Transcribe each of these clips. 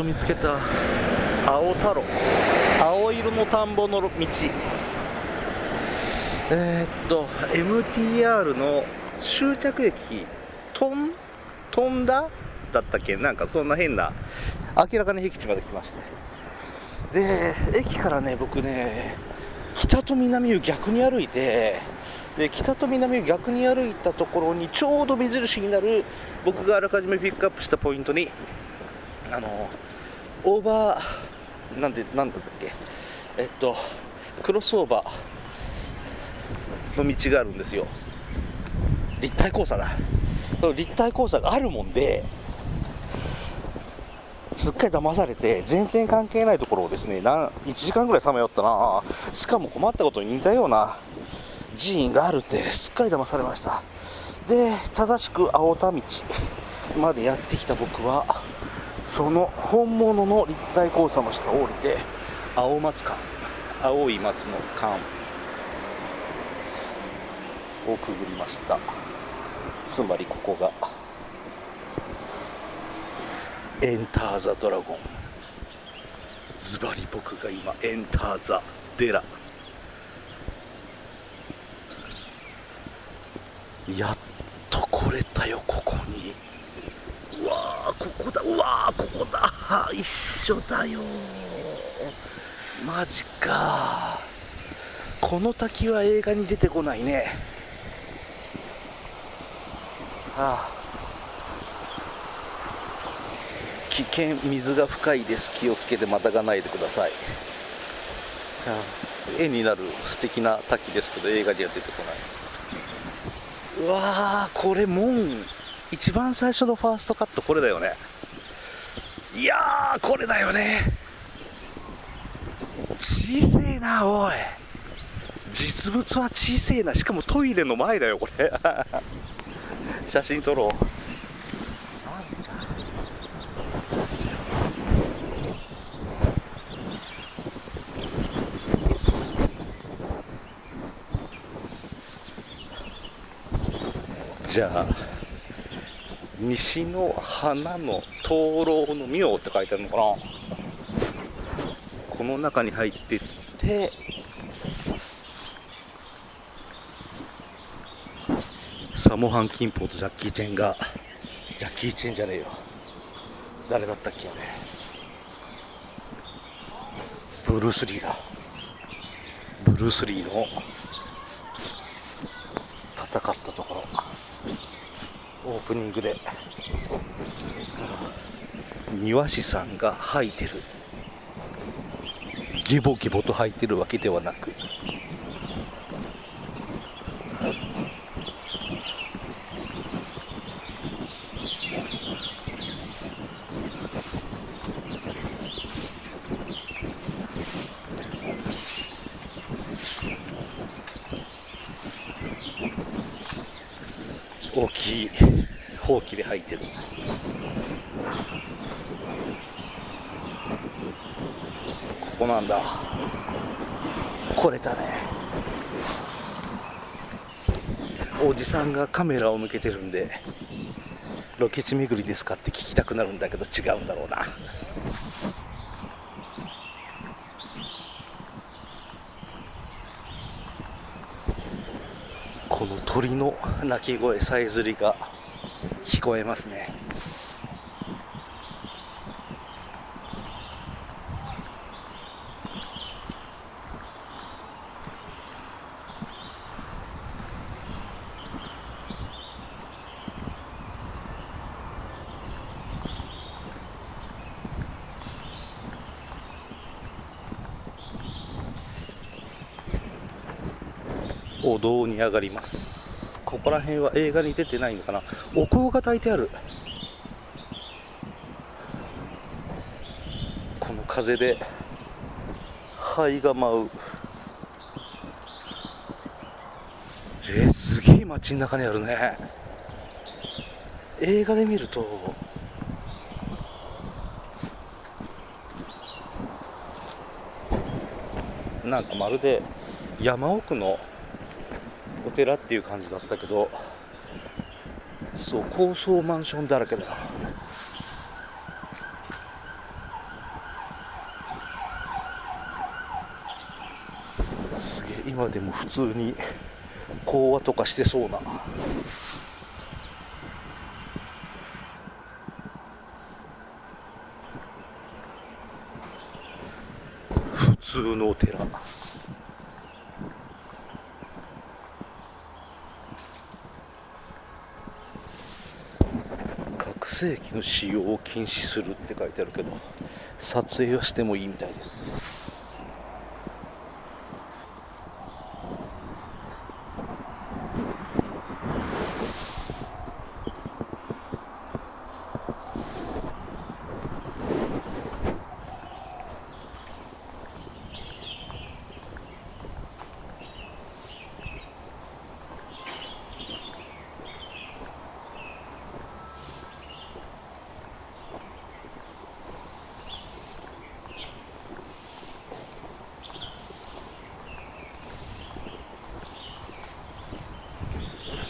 と見つけた青太郎。青色の田んぼの道。えー、っと MTR の終着駅とん飛んだだったっけ？なんかそんな変な明らかに僻地まで来まして。で駅からね僕ね北と南を逆に歩いてで北と南を逆に歩いたところにちょうど目印になる僕があらかじめピックアップしたポイントにあのオーバーなんてなんだっけ？えっとクロスオーバーの道があるんですよ。立体交差だ。立体交差があるもんですっかり騙されて全然関係ないところをですね1時間ぐらいさまよったな。しかも困ったことに似たような寺院があるってすっかり騙されました。で正しく青田道までやってきた僕はその本物の立体交差の下を降りて青松館青い松の館をくぐりました。つまりここがエンター・ザ・ドラゴン。ズバリ僕が今エンター・ザ・デラ。やっと来れたよここに。ここだ。うわここだ。一緒だよ。マジか。この滝は映画に出てこないね。はあ。危険水が深いです。気をつけてまたがないでください、はあ、絵になる素敵な滝ですけど映画には出てこない。うわーこれ門。一番最初のファーストカットこれだよね。いやーこれだよね。小せえなおい。実物は小せえな。しかもトイレの前だよこれ。写真撮ろう。じゃあ西の花の灯籠の妙って書いてあるのかな？この中に入ってって。サモハン・キンポーとジャッキー・チェンがジャッキー・チェンじゃねえよ。誰だったっけあれ。ブルース・リーだ。ブルース・リーの戦ったところ。オープニングで。庭師さんが吐いてる。ギボギボと吐いてるわけではなく大きいほうきで吐いてる。ここなんだ。来れたね。おじさんがカメラを向けてるんでロケ地巡りですかって聞きたくなるんだけど違うんだろうなこの鳥の鳴き声さえずりが聞こえますね。お堂に上がります。ここら辺は映画に出てないのかな。お香が焚いてある。この風で灰が舞う。えー、すげえ街の中にあるね。映画で見るとなんかまるで山奥のお寺っていう感じだったけどそう高層マンションだらけだよ。すげえ今でも普通に講話とかしてそうな。普通のお寺。声機の使用を禁止するって書いてあるけど撮影はしてもいいみたいです。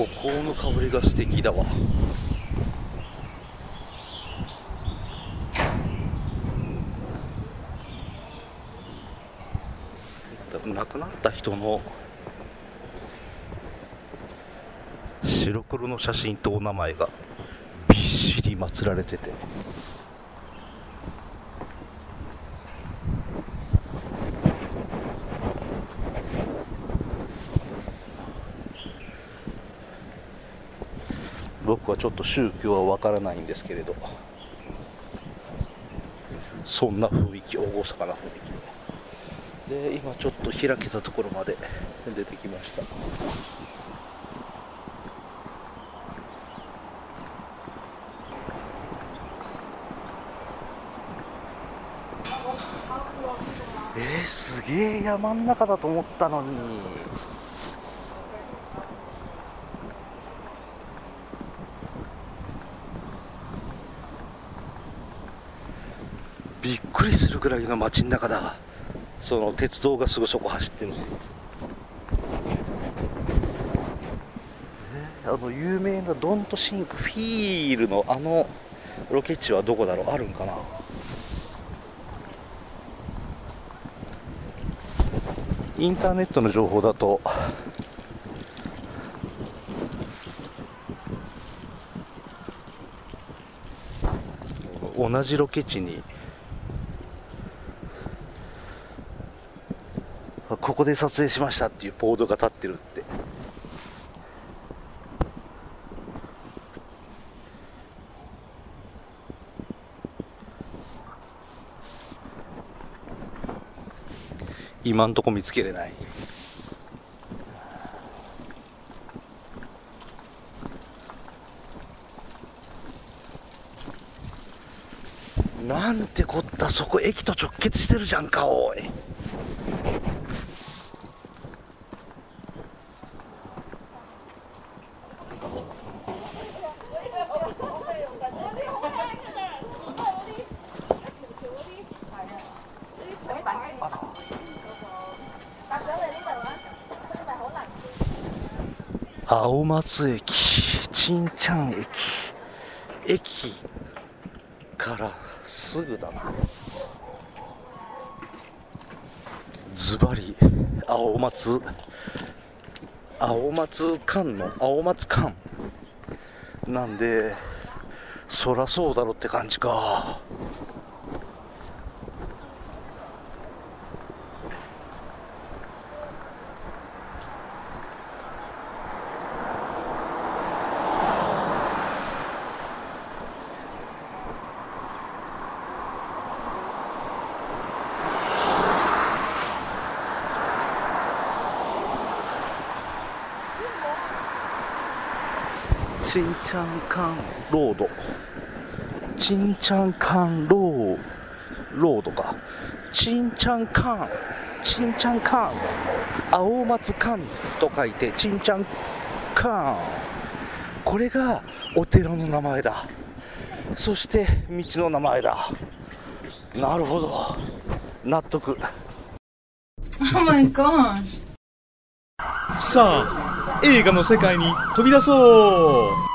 お香の香りが素敵だわ。亡くなった人の白黒の写真とお名前がびっしり祀られてて。僕はちょっと宗教はわからないんですけれど。そんな雰囲気厳かな雰囲気で今ちょっと開けたところまで 出てきました。えー、すげえ山ん中だと思ったのに。びっくりするぐらいの街の中だ。その鉄道がすぐそこ走ってるんですよあの有名なドントシンクフィールのあのロケ地はどこだろう？あるんかな？インターネットの情報だと。同じロケ地にここで撮影しましたっていうボードが立ってるって。今んとこ見つけれない。なんてこったそこ駅と直結してるじゃんかおい。青松駅陳ちゃん駅駅からすぐだな。ズバリ青松青松館の青松館なんでそらそうだろって感じか。チンチャンカンロード。チンチャンカンローロードか。チンチャンカンチンチャンカン青松カと書いてチンチャンカンこれがお寺の名前だ。そして道の名前だ。なるほど。納得。Oh my gosh. さあ映画の世界に飛び出そう。